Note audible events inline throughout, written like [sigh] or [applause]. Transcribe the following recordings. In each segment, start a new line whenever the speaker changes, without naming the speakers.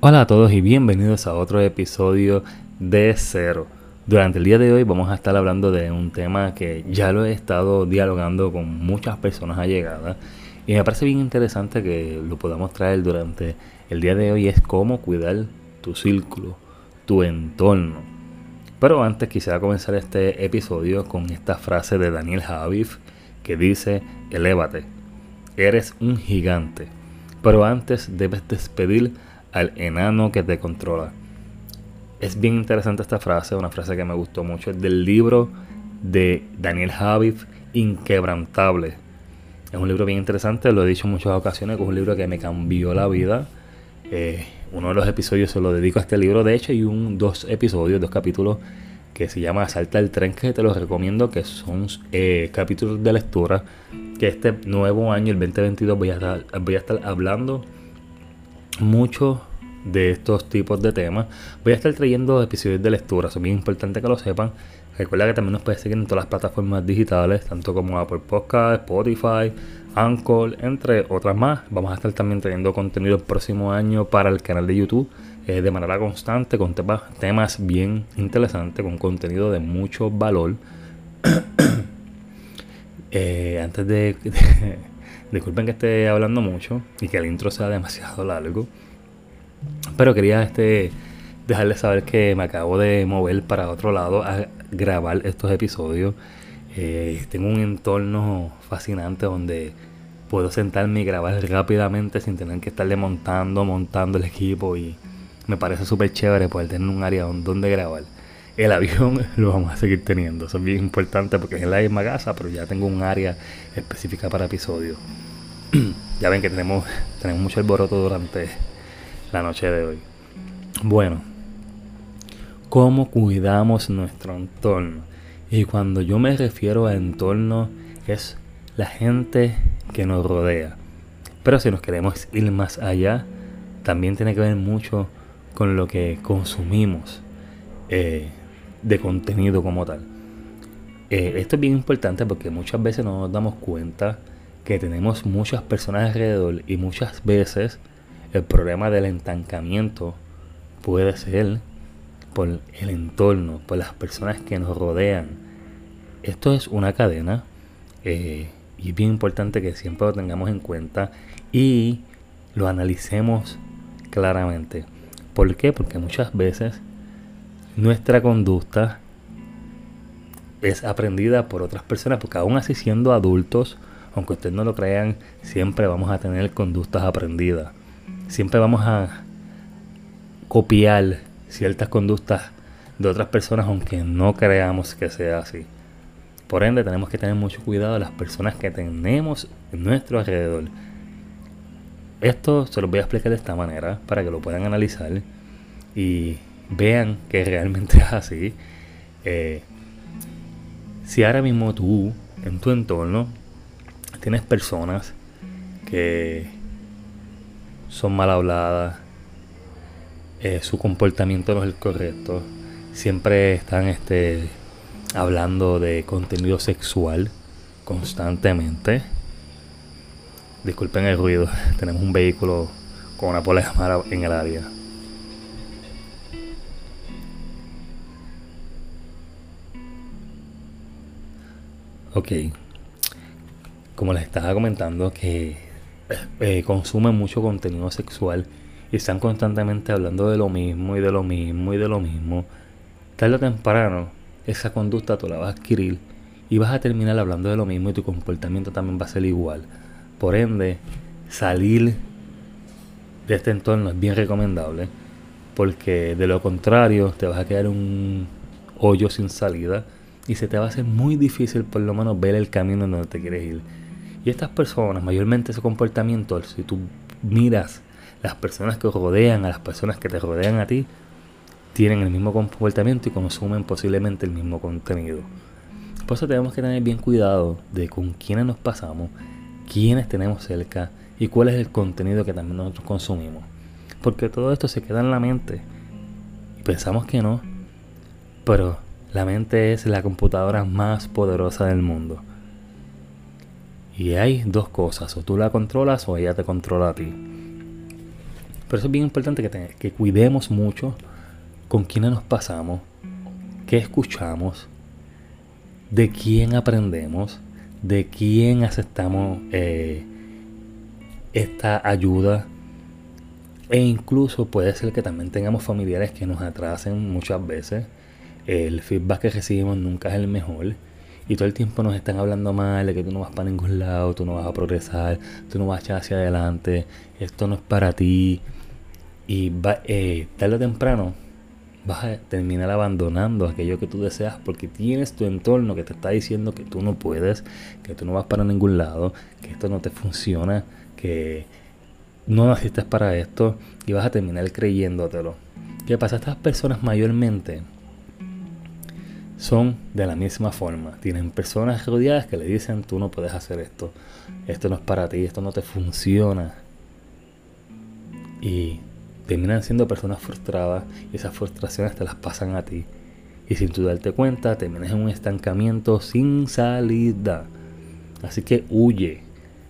Hola a todos y bienvenidos a otro episodio de Cero. Durante el día de hoy vamos a estar hablando de un tema que ya lo he estado dialogando con muchas personas allegadas y me parece bien interesante que lo podamos traer durante el día de hoy es cómo cuidar tu círculo, tu entorno. Pero antes quisiera comenzar este episodio con esta frase de Daniel Javif que dice, elévate, eres un gigante, pero antes debes despedir al enano que te controla. Es bien interesante esta frase, una frase que me gustó mucho, es del libro de Daniel Javif, Inquebrantable. Es un libro bien interesante, lo he dicho en muchas ocasiones, es un libro que me cambió la vida. Eh, uno de los episodios se lo dedico a este libro, de hecho hay un, dos episodios, dos capítulos que se llama Salta el tren, que te los recomiendo, que son eh, capítulos de lectura, que este nuevo año, el 2022, voy a estar, voy a estar hablando mucho de estos tipos de temas. Voy a estar trayendo episodios de lectura, son bien importante que lo sepan. Recuerda que también nos puedes seguir en todas las plataformas digitales, tanto como Apple Podcast, Spotify, Anchor, entre otras más. Vamos a estar también trayendo contenido el próximo año para el canal de YouTube eh, de manera constante, con temas, temas bien interesantes, con contenido de mucho valor. [coughs] Eh, antes de [laughs] Disculpen que esté hablando mucho y que el intro sea [laughs] demasiado largo. Pero quería este dejarles saber que me acabo de mover para otro lado a grabar estos episodios. Eh, tengo un entorno fascinante donde puedo sentarme y grabar rápidamente sin tener que estarle montando, montando el equipo y me parece súper chévere poder tener un área donde grabar. El avión [laughs] lo vamos a seguir teniendo, eso es bien importante porque es en la misma casa, pero ya tengo un área específica para episodios. [clears throat] ya ven que tenemos, [laughs] tenemos mucho alboroto durante la noche de hoy. Bueno, ¿cómo cuidamos nuestro entorno? Y cuando yo me refiero a entorno, es la gente que nos rodea. Pero si nos queremos ir más allá, también tiene que ver mucho con lo que consumimos eh, de contenido como tal. Eh, esto es bien importante porque muchas veces no nos damos cuenta que tenemos muchas personas alrededor y muchas veces el problema del estancamiento puede ser por el entorno, por las personas que nos rodean. Esto es una cadena eh, y es bien importante que siempre lo tengamos en cuenta y lo analicemos claramente. ¿Por qué? Porque muchas veces nuestra conducta es aprendida por otras personas, porque aún así siendo adultos, aunque ustedes no lo crean, siempre vamos a tener conductas aprendidas. Siempre vamos a copiar ciertas conductas de otras personas, aunque no creamos que sea así. Por ende, tenemos que tener mucho cuidado de las personas que tenemos en nuestro alrededor. Esto se lo voy a explicar de esta manera para que lo puedan analizar y vean que realmente es así. Eh, si ahora mismo tú, en tu entorno, tienes personas que son mal habladas, eh, su comportamiento no es el correcto, siempre están este, hablando de contenido sexual constantemente. Disculpen el ruido, [laughs] tenemos un vehículo con una polémica en el área. Ok, como les estaba comentando, que eh, consumen mucho contenido sexual y están constantemente hablando de lo mismo y de lo mismo y de lo mismo, tarde o temprano esa conducta tú la vas a adquirir y vas a terminar hablando de lo mismo y tu comportamiento también va a ser igual. Por ende, salir de este entorno es bien recomendable porque de lo contrario te vas a quedar un hoyo sin salida y se te va a hacer muy difícil por lo menos ver el camino en donde te quieres ir. Y estas personas, mayormente ese comportamiento, si tú miras las personas que rodean a las personas que te rodean a ti, tienen el mismo comportamiento y consumen posiblemente el mismo contenido. Por eso tenemos que tener bien cuidado de con quiénes nos pasamos, quiénes tenemos cerca y cuál es el contenido que también nosotros consumimos. Porque todo esto se queda en la mente. Y pensamos que no. Pero la mente es la computadora más poderosa del mundo. Y hay dos cosas, o tú la controlas o ella te controla a ti. Pero eso es bien importante que, cuidemos mucho con quiénes nos pasamos, qué escuchamos, de quién aprendemos, de quién aceptamos eh, esta ayuda. E incluso puede ser que también tengamos familiares que nos atrasen muchas veces. El feedback que recibimos nunca es el mejor. Y todo el tiempo nos están hablando mal de que tú no vas para ningún lado, tú no vas a progresar, tú no vas a echar hacia adelante, esto no es para ti. Y va, eh, tarde o temprano vas a terminar abandonando aquello que tú deseas porque tienes tu entorno que te está diciendo que tú no puedes, que tú no vas para ningún lado, que esto no te funciona, que no naciste para esto y vas a terminar creyéndotelo. ¿Qué pasa? Estas personas mayormente son de la misma forma. Tienen personas rodeadas que le dicen tú no puedes hacer esto, esto no es para ti, esto no te funciona. Y terminan siendo personas frustradas y esas frustraciones te las pasan a ti. Y sin tú darte cuenta, terminas en un estancamiento sin salida. Así que huye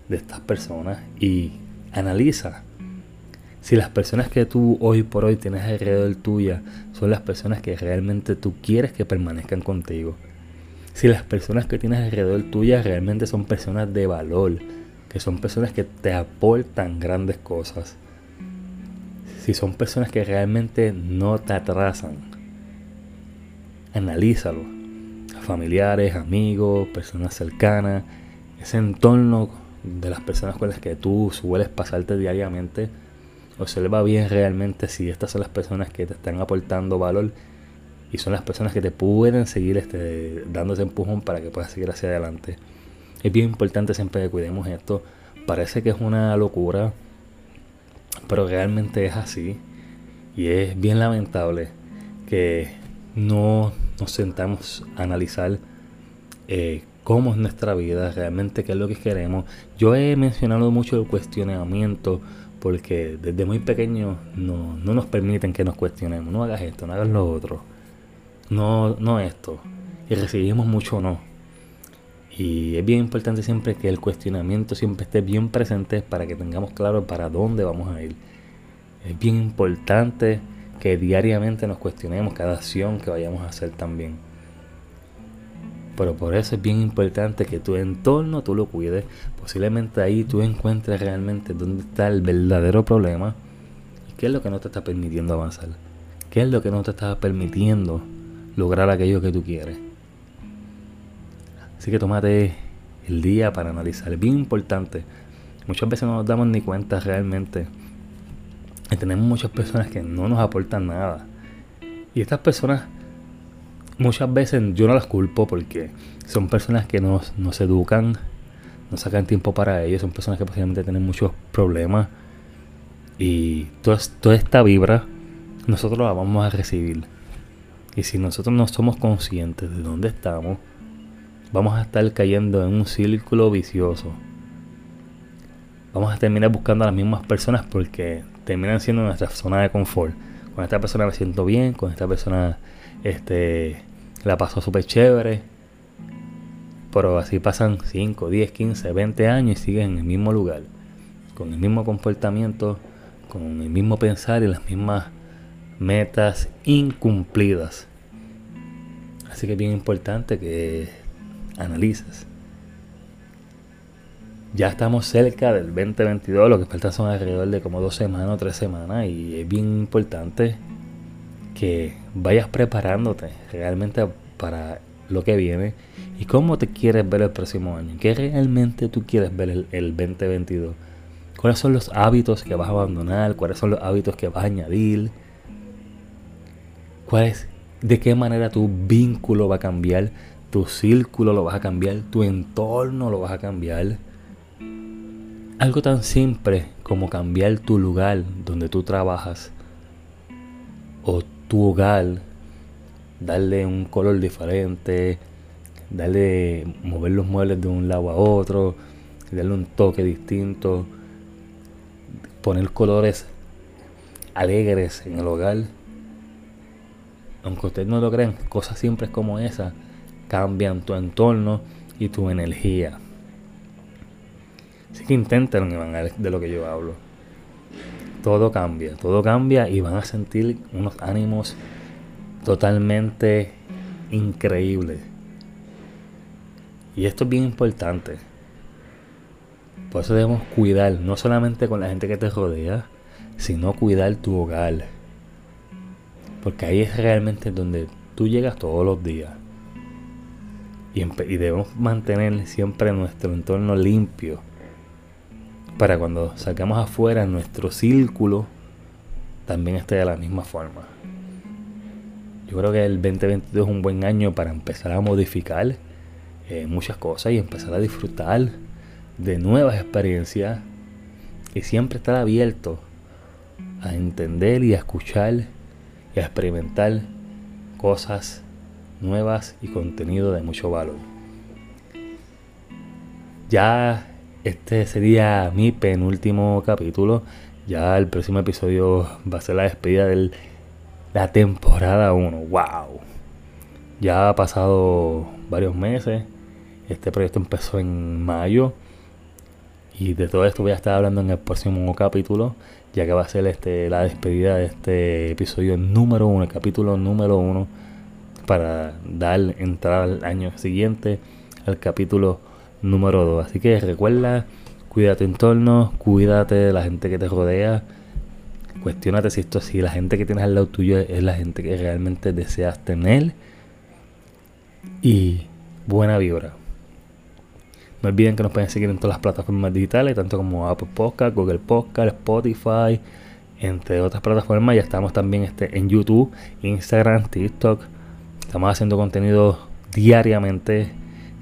de estas personas y analiza si las personas que tú hoy por hoy tienes alrededor tuya son las personas que realmente tú quieres que permanezcan contigo. Si las personas que tienes alrededor tuya realmente son personas de valor, que son personas que te aportan grandes cosas si son personas que realmente no te atrasan, analízalo. Familiares, amigos, personas cercanas, ese entorno de las personas con las que tú sueles pasarte diariamente, observa bien realmente si estas son las personas que te están aportando valor y son las personas que te pueden seguir este, dando ese empujón para que puedas seguir hacia adelante. Es bien importante siempre que cuidemos esto. Parece que es una locura, pero realmente es así. Y es bien lamentable que no nos sentamos a analizar eh, cómo es nuestra vida, realmente qué es lo que queremos. Yo he mencionado mucho el cuestionamiento porque desde muy pequeño no, no nos permiten que nos cuestionemos. No hagas esto, no hagas lo otro. No, no esto. Y recibimos mucho no. Y es bien importante siempre que el cuestionamiento siempre esté bien presente para que tengamos claro para dónde vamos a ir. Es bien importante que diariamente nos cuestionemos cada acción que vayamos a hacer también. Pero por eso es bien importante que tu entorno tú lo cuides. Posiblemente ahí tú encuentres realmente dónde está el verdadero problema qué es lo que no te está permitiendo avanzar. ¿Qué es lo que no te está permitiendo lograr aquello que tú quieres? Así que tómate el día para analizar. Es bien importante. Muchas veces no nos damos ni cuenta realmente. Y tenemos muchas personas que no nos aportan nada. Y estas personas, muchas veces yo no las culpo porque son personas que no se educan, no sacan tiempo para ellos, son personas que posiblemente tienen muchos problemas. Y toda, toda esta vibra nosotros la vamos a recibir. Y si nosotros no somos conscientes de dónde estamos, vamos a estar cayendo en un círculo vicioso. Vamos a terminar buscando a las mismas personas porque terminan siendo nuestra zona de confort. Con esta persona me siento bien, con esta persona este, la paso súper chévere. Pero así pasan 5, 10, 15, 20 años y siguen en el mismo lugar. Con el mismo comportamiento, con el mismo pensar y las mismas metas incumplidas. Así que es bien importante que analices. Ya estamos cerca del 2022, lo que falta son alrededor de como dos semanas o tres semanas y es bien importante que vayas preparándote realmente para lo que viene y cómo te quieres ver el próximo año, qué realmente tú quieres ver el, el 2022, cuáles son los hábitos que vas a abandonar, cuáles son los hábitos que vas a añadir, cuál de qué manera tu vínculo va a cambiar tu círculo lo vas a cambiar, tu entorno lo vas a cambiar. Algo tan simple como cambiar tu lugar donde tú trabajas o tu hogar, darle un color diferente, darle mover los muebles de un lado a otro, darle un toque distinto, poner colores alegres en el hogar. Aunque ustedes no lo crean, cosas simples como esas cambian tu entorno y tu energía. Así que intenten de lo que yo hablo. Todo cambia, todo cambia y van a sentir unos ánimos totalmente increíbles. Y esto es bien importante. Por eso debemos cuidar, no solamente con la gente que te rodea, sino cuidar tu hogar. Porque ahí es realmente donde tú llegas todos los días. Y, y debemos mantener siempre nuestro entorno limpio para cuando salgamos afuera nuestro círculo también esté de la misma forma. Yo creo que el 2022 es un buen año para empezar a modificar eh, muchas cosas y empezar a disfrutar de nuevas experiencias y siempre estar abierto a entender y a escuchar y a experimentar cosas nuevas y contenido de mucho valor. Ya este sería mi penúltimo capítulo. Ya el próximo episodio va a ser la despedida de la temporada 1. ¡Wow! Ya ha pasado varios meses. Este proyecto empezó en mayo. Y de todo esto voy a estar hablando en el próximo capítulo. Ya que va a ser este, la despedida de este episodio número 1, el capítulo número 1. Para dar entrada al año siguiente, al capítulo número 2. Así que recuerda, cuida tu entorno, cuídate de la gente que te rodea. Cuestiónate si esto si la gente que tienes al lado tuyo es la gente que realmente deseas tener. Y buena vibra. No olviden que nos pueden seguir en todas las plataformas digitales, tanto como Apple Podcast, Google Podcast, Spotify, entre otras plataformas. Ya estamos también este, en YouTube, Instagram, TikTok. Estamos haciendo contenido diariamente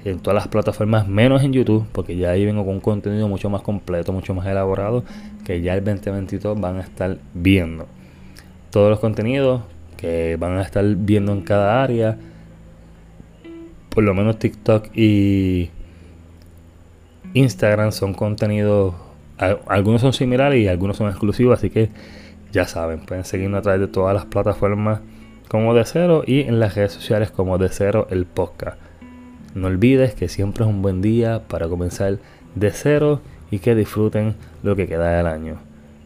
en todas las plataformas, menos en YouTube, porque ya ahí vengo con un contenido mucho más completo, mucho más elaborado, que ya el 2022 van a estar viendo. Todos los contenidos que van a estar viendo en cada área, por lo menos TikTok y Instagram son contenidos, algunos son similares y algunos son exclusivos, así que ya saben, pueden seguirnos a través de todas las plataformas como de cero y en las redes sociales como de cero el podcast. No olvides que siempre es un buen día para comenzar de cero y que disfruten lo que queda del año.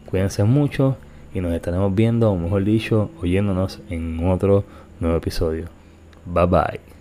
Cuídense mucho y nos estaremos viendo, o mejor dicho, oyéndonos en otro nuevo episodio. Bye bye.